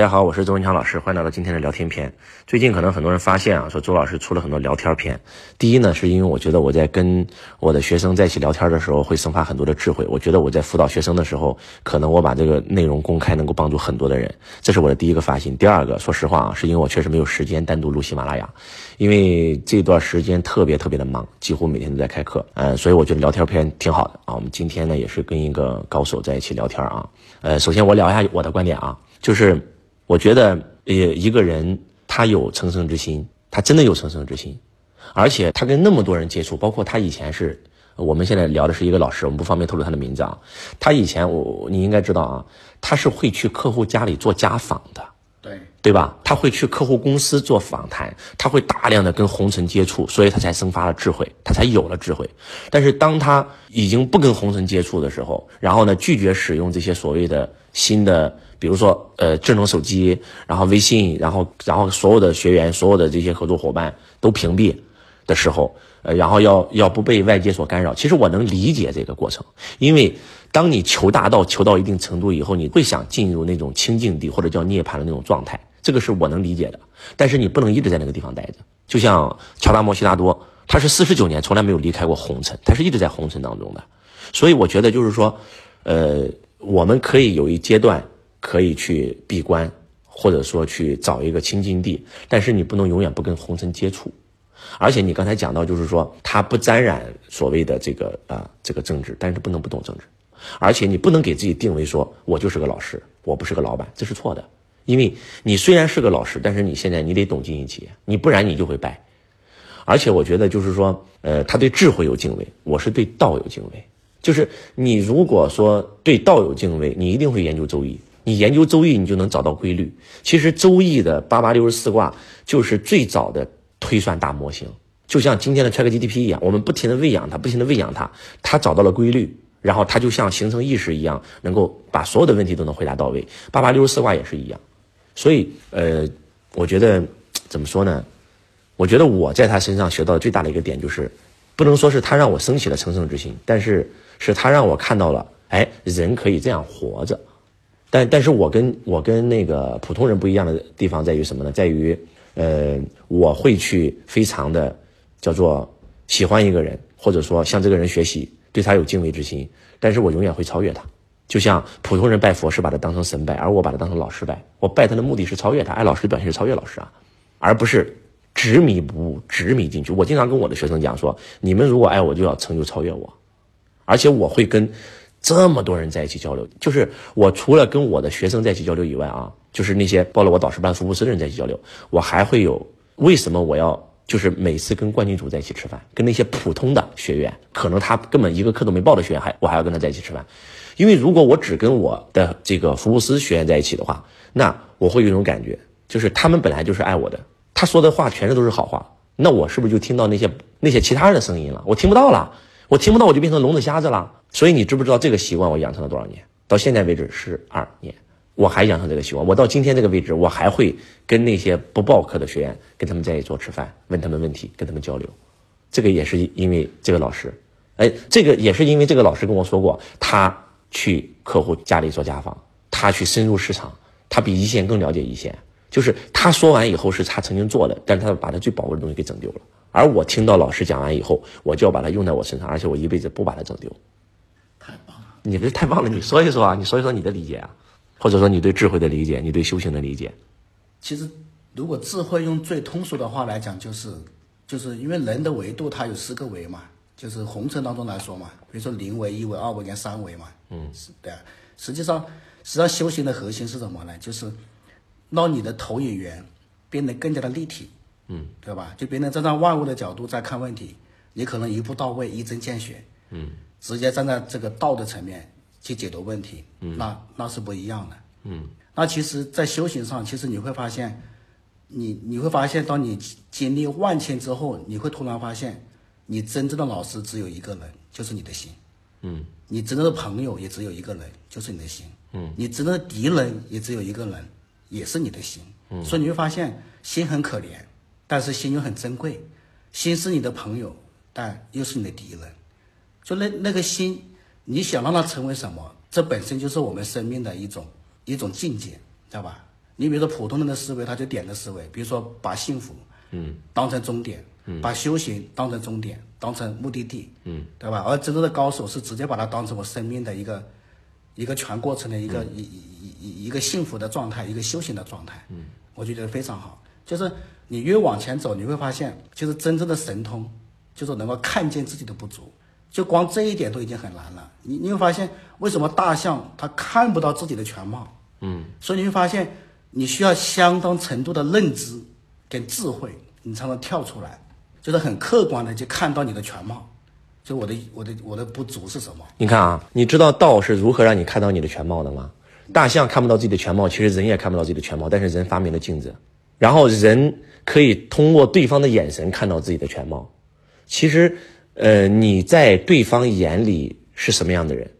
大家好，我是周文强老师，欢迎来到今天的聊天篇。最近可能很多人发现啊，说周老师出了很多聊天儿篇。第一呢，是因为我觉得我在跟我的学生在一起聊天的时候，会生发很多的智慧。我觉得我在辅导学生的时候，可能我把这个内容公开，能够帮助很多的人。这是我的第一个发心。第二个，说实话啊，是因为我确实没有时间单独录喜马拉雅，因为这段时间特别特别的忙，几乎每天都在开课。呃，所以我觉得聊天篇挺好的啊。我们今天呢，也是跟一个高手在一起聊天啊。呃，首先我聊一下我的观点啊，就是。我觉得，呃，一个人他有成圣之心，他真的有成圣之心，而且他跟那么多人接触，包括他以前是，我们现在聊的是一个老师，我们不方便透露他的名字啊。他以前我你应该知道啊，他是会去客户家里做家访的，对对吧？他会去客户公司做访谈，他会大量的跟红尘接触，所以他才生发了智慧，他才有了智慧。但是当他已经不跟红尘接触的时候，然后呢，拒绝使用这些所谓的新的。比如说，呃，智能手机，然后微信，然后，然后所有的学员，所有的这些合作伙伴都屏蔽的时候，呃，然后要要不被外界所干扰。其实我能理解这个过程，因为当你求大道求到一定程度以后，你会想进入那种清净地或者叫涅槃的那种状态，这个是我能理解的。但是你不能一直在那个地方待着，就像乔达摩悉达多，他是四十九年从来没有离开过红尘，他是一直在红尘当中的。所以我觉得就是说，呃，我们可以有一阶段。可以去闭关，或者说去找一个清净地，但是你不能永远不跟红尘接触。而且你刚才讲到，就是说他不沾染所谓的这个啊这个政治，但是不能不懂政治。而且你不能给自己定为说我就是个老师，我不是个老板，这是错的。因为你虽然是个老师，但是你现在你得懂经营企业，你不然你就会败。而且我觉得就是说，呃，他对智慧有敬畏，我是对道有敬畏。就是你如果说对道有敬畏，你一定会研究周易。你研究周易，你就能找到规律。其实周易的八八六十四卦就是最早的推算大模型，就像今天的 ChatGPT 一样，我们不停的喂养它，不停的喂养它，它找到了规律，然后它就像形成意识一样，能够把所有的问题都能回答到位。八八六十四卦也是一样，所以呃，我觉得怎么说呢？我觉得我在他身上学到的最大的一个点就是，不能说是他让我升起了成圣之心，但是是他让我看到了，哎，人可以这样活着。但但是我跟我跟那个普通人不一样的地方在于什么呢？在于，呃，我会去非常的叫做喜欢一个人，或者说向这个人学习，对他有敬畏之心。但是我永远会超越他，就像普通人拜佛是把他当成神拜，而我把他当成老师拜。我拜他的目的是超越他，爱老师的表现是超越老师啊，而不是执迷不悟、执迷进去。我经常跟我的学生讲说，你们如果爱我，就要成就超越我，而且我会跟。这么多人在一起交流，就是我除了跟我的学生在一起交流以外啊，就是那些报了我导师班福布斯的人在一起交流，我还会有为什么我要就是每次跟冠军组在一起吃饭，跟那些普通的学员，可能他根本一个课都没报的学员，还我还要跟他在一起吃饭，因为如果我只跟我的这个福布斯学员在一起的话，那我会有一种感觉，就是他们本来就是爱我的，他说的话全是都是好话，那我是不是就听到那些那些其他人的声音了？我听不到了。我听不到，我就变成聋子瞎子了。所以你知不知道这个习惯我养成了多少年？到现在为止十二年，我还养成这个习惯。我到今天这个位置，我还会跟那些不报课的学员，跟他们在一起做吃饭，问他们问题，跟他们交流。这个也是因为这个老师，哎，这个也是因为这个老师跟我说过，他去客户家里做家访，他去深入市场，他比一线更了解一线。就是他说完以后是他曾经做的，但是他把他最宝贵的东西给整丢了。而我听到老师讲完以后，我就要把它用在我身上，而且我一辈子不把它整丢。太棒了！你这太棒了！你说一说啊，你说一说你的理解啊，或者说你对智慧的理解，你对修行的理解。其实，如果智慧用最通俗的话来讲，就是就是因为人的维度它有四个维嘛，就是红尘当中来说嘛，比如说零维、一维、二维跟三维嘛。嗯，是的。实际上，实际上修行的核心是什么呢？就是让你的投影源变得更加的立体。嗯，对吧？就别人站在万物的角度在看问题，你可能一步到位、一针见血，嗯，直接站在这个道的层面去解读问题，嗯，那那是不一样的，嗯。那其实，在修行上，其实你会发现，你你会发现，当你经历万千之后，你会突然发现，你真正的老师只有一个人，就是你的心，嗯。你真正的朋友也只有一个人，就是你的心，嗯。你真正的敌人也只有一个人，也是你的心，嗯。所以你会发现，心很可怜。但是心又很珍贵，心是你的朋友，但又是你的敌人。就那那个心，你想让它成为什么？这本身就是我们生命的一种一种境界，知道吧？你比如说普通人的思维，他就点的思维，比如说把幸福，嗯，当成终点，嗯，把修行当成终点，当成目的地，嗯，对吧？而真正的高手是直接把它当成我生命的一个一个全过程的一个一一一一一个幸福的状态，一个修行的状态，嗯，我就觉得非常好。就是你越往前走，你会发现，就是真正的神通，就是能够看见自己的不足。就光这一点都已经很难了。你你会发现，为什么大象它看不到自己的全貌？嗯，所以你会发现，你需要相当程度的认知跟智慧，你才能跳出来，就是很客观的去看到你的全貌。就我的我的我的不足是什么？你看啊，你知道道是如何让你看到你的全貌的吗？大象看不到自己的全貌，其实人也看不到自己的全貌，但是人发明了镜子，然后人可以通过对方的眼神看到自己的全貌。其实。呃，你在对方眼里是什么样的人？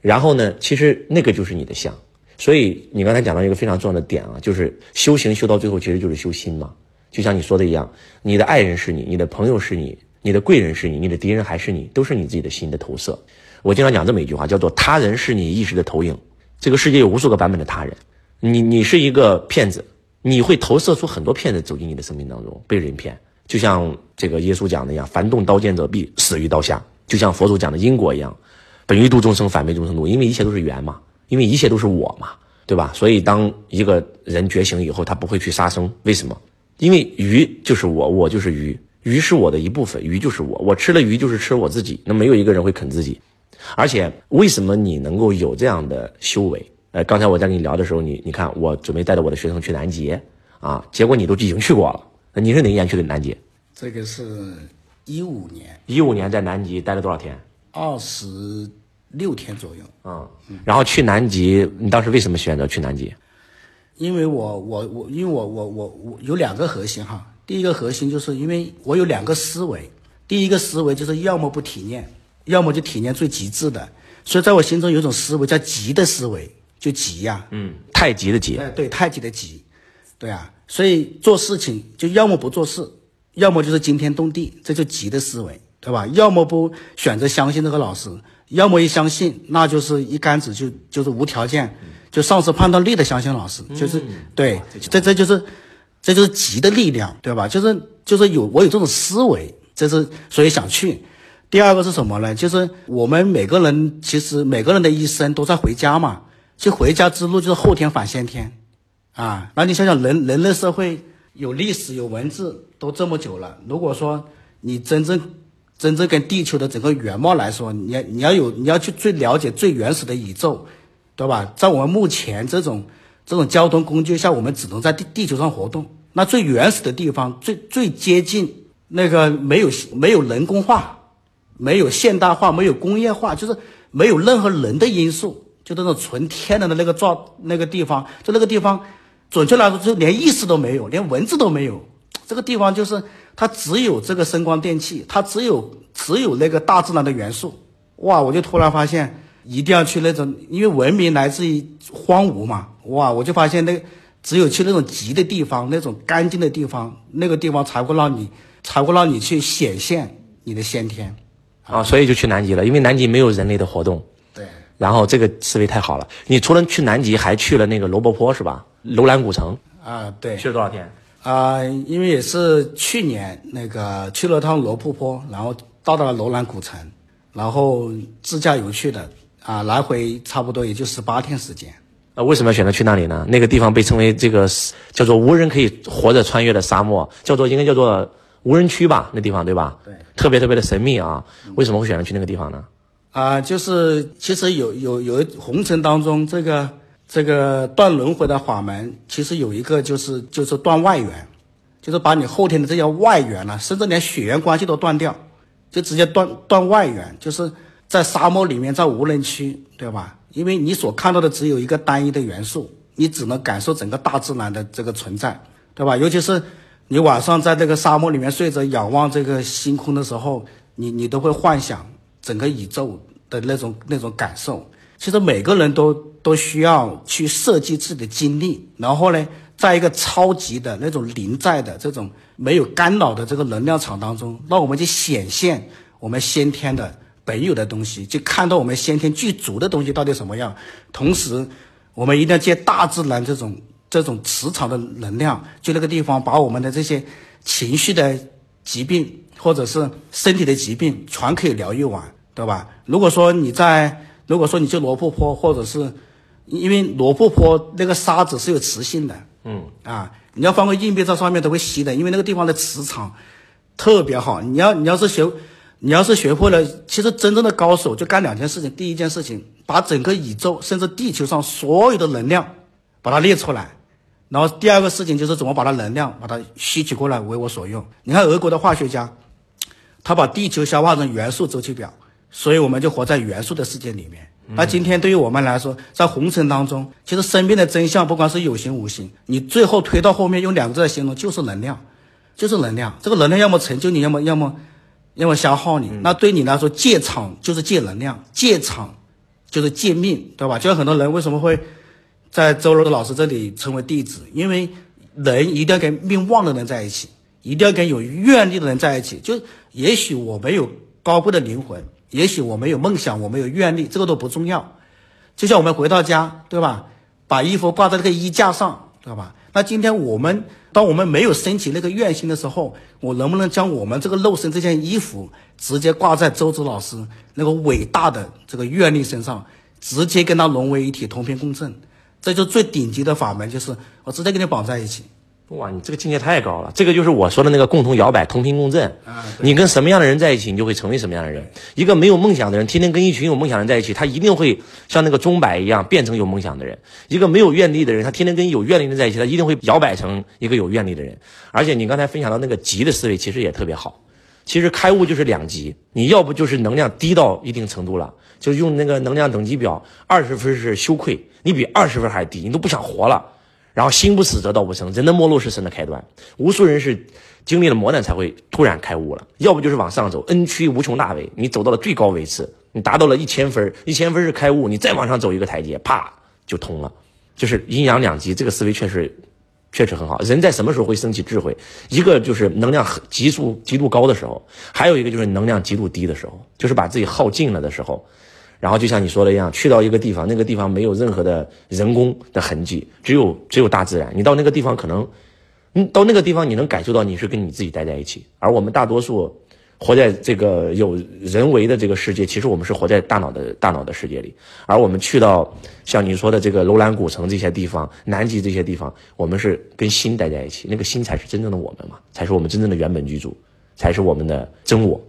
然后呢，其实那个就是你的相。所以你刚才讲到一个非常重要的点啊，就是修行修到最后其实就是修心嘛。就像你说的一样，你的爱人是你，你的朋友是你，你的贵人是你，你的敌人还是你，都是你自己的心的投射。我经常讲这么一句话，叫做“他人是你意识的投影”。这个世界有无数个版本的他人，你你是一个骗子，你会投射出很多骗子走进你的生命当中，被人骗。就像这个耶稣讲的一样，凡动刀剑者必死于刀下。就像佛祖讲的因果一样，本欲度众生，反被众生度。因为一切都是缘嘛，因为一切都是我嘛，对吧？所以当一个人觉醒以后，他不会去杀生。为什么？因为鱼就是我，我就是鱼，鱼是我的一部分，鱼就是我。我吃了鱼就是吃我自己。那没有一个人会啃自己。而且为什么你能够有这样的修为？呃，刚才我在跟你聊的时候，你你看，我准备带着我的学生去南极啊，结果你都已经去过了。你是哪一年去的南极？这个是一五年。一五年在南极待了多少天？二十六天左右。嗯，然后去南极，你当时为什么选择去南极？因为我我我，因为我我我我有两个核心哈。第一个核心就是因为我有两个思维，第一个思维就是要么不体验，要么就体验最极致的。所以在我心中有一种思维叫极的思维，就极呀。嗯，太极的极。哎，对，太极的极，对啊。所以做事情就要么不做事，要么就是惊天动地，这就急的思维，对吧？要么不选择相信这个老师，要么一相信，那就是一竿子就就是无条件，就丧失判断力的相信老师，就是对，这这就是这就是急的力量，对吧？就是就是有我有这种思维，这是所以想去。第二个是什么呢？就是我们每个人其实每个人的一生都在回家嘛，就回家之路就是后天返先天。啊，那你想想，人人类社会有历史有文字都这么久了，如果说你真正真正跟地球的整个原貌来说，你要你要有你要去最了解最原始的宇宙，对吧？在我们目前这种这种交通工具下，我们只能在地地球上活动。那最原始的地方，最最接近那个没有没有人工化，没有现代化，没有工业化，就是没有任何人的因素，就那种纯天然的那个状那个地方，就那个地方。准确来说，就连意识都没有，连文字都没有。这个地方就是它只有这个声光电器，它只有只有那个大自然的元素。哇！我就突然发现，一定要去那种，因为文明来自于荒芜嘛。哇！我就发现那只有去那种急的地方，那种干净的地方，那个地方才会让你才会让你去显现你的先天。啊，所以就去南极了，因为南极没有人类的活动。对。然后这个思维太好了，你除了去南极，还去了那个罗布泊，是吧？楼兰古城啊，对，去了多少天？啊，因为也是去年那个去了趟罗布泊，然后到达了楼兰古城，然后自驾游去的啊，来回差不多也就十八天时间。呃，为什么要选择去那里呢？那个地方被称为这个叫做无人可以活着穿越的沙漠，叫做应该叫做无人区吧？那地方对吧？对，特别特别的神秘啊！为什么会选择去那个地方呢？啊，就是其实有有有红尘当中这个。这个断轮回的法门，其实有一个就是就是断外缘，就是把你后天的这些外缘呢，甚至连血缘关系都断掉，就直接断断外缘，就是在沙漠里面，在无人区，对吧？因为你所看到的只有一个单一的元素，你只能感受整个大自然的这个存在，对吧？尤其是你晚上在这个沙漠里面睡着，仰望这个星空的时候，你你都会幻想整个宇宙的那种那种感受。其实每个人都都需要去设计自己的经历，然后呢，在一个超级的那种临在的这种没有干扰的这个能量场当中，让我们去显现我们先天的本有的东西，就看到我们先天具足的东西到底什么样。同时，我们一定要借大自然这种这种磁场的能量，就那个地方把我们的这些情绪的疾病或者是身体的疾病全可以疗愈完，对吧？如果说你在，如果说你去罗布泊，或者是因为罗布泊那个沙子是有磁性的，嗯啊，你要放个硬币在上面都会吸的，因为那个地方的磁场特别好。你要你要是学，你要是学会了，其实真正的高手就干两件事情。第一件事情，把整个宇宙甚至地球上所有的能量把它列出来，然后第二个事情就是怎么把它能量把它吸取过来为我所用。你看俄国的化学家，他把地球消化成元素周期表，所以我们就活在元素的世界里面。那今天对于我们来说，在红尘当中，其实生命的真相不管是有形无形，你最后推到后面用两个字来形容，就是能量，就是能量。这个能量要么成就你，要么要么要么消耗你。那对你来说，借场就是借能量，借场就是借命，对吧？就像很多人为什么会在周柔的老师这里成为弟子，因为人一定要跟命旺的人在一起，一定要跟有愿力的人在一起。就也许我没有高贵的灵魂。也许我没有梦想，我没有愿力，这个都不重要。就像我们回到家，对吧？把衣服挂在这个衣架上，知道吧？那今天我们，当我们没有升起那个愿心的时候，我能不能将我们这个肉身这件衣服直接挂在周子老师那个伟大的这个愿力身上，直接跟他融为一体，同频共振？这就最顶级的法门，就是我直接跟你绑在一起。哇，你这个境界太高了！这个就是我说的那个共同摇摆、同频共振。啊，你跟什么样的人在一起，你就会成为什么样的人。一个没有梦想的人，天天跟一群有梦想的人在一起，他一定会像那个钟摆一样变成有梦想的人。一个没有愿力的人，他天天跟有愿力的人在一起，他一定会摇摆成一个有愿力的人。而且你刚才分享到那个极的思维，其实也特别好。其实开悟就是两极，你要不就是能量低到一定程度了，就用那个能量等级表，二十分是羞愧，你比二十分还低，你都不想活了。然后心不死则道不生，人的末路是神的开端。无数人是经历了磨难才会突然开悟了，要不就是往上走，恩屈无穷大位，你走到了最高位次，你达到了一千分，一千分是开悟，你再往上走一个台阶，啪就通了。就是阴阳两极，这个思维确实确实很好。人在什么时候会升起智慧？一个就是能量极速极度高的时候，还有一个就是能量极度低的时候，就是把自己耗尽了的时候。然后就像你说的一样，去到一个地方，那个地方没有任何的人工的痕迹，只有只有大自然。你到那个地方，可能，嗯，到那个地方你能感受到你是跟你自己待在一起。而我们大多数活在这个有人为的这个世界，其实我们是活在大脑的大脑的世界里。而我们去到像你说的这个楼兰古城这些地方、南极这些地方，我们是跟心待在一起，那个心才是真正的我们嘛，才是我们真正的原本居住，才是我们的真我。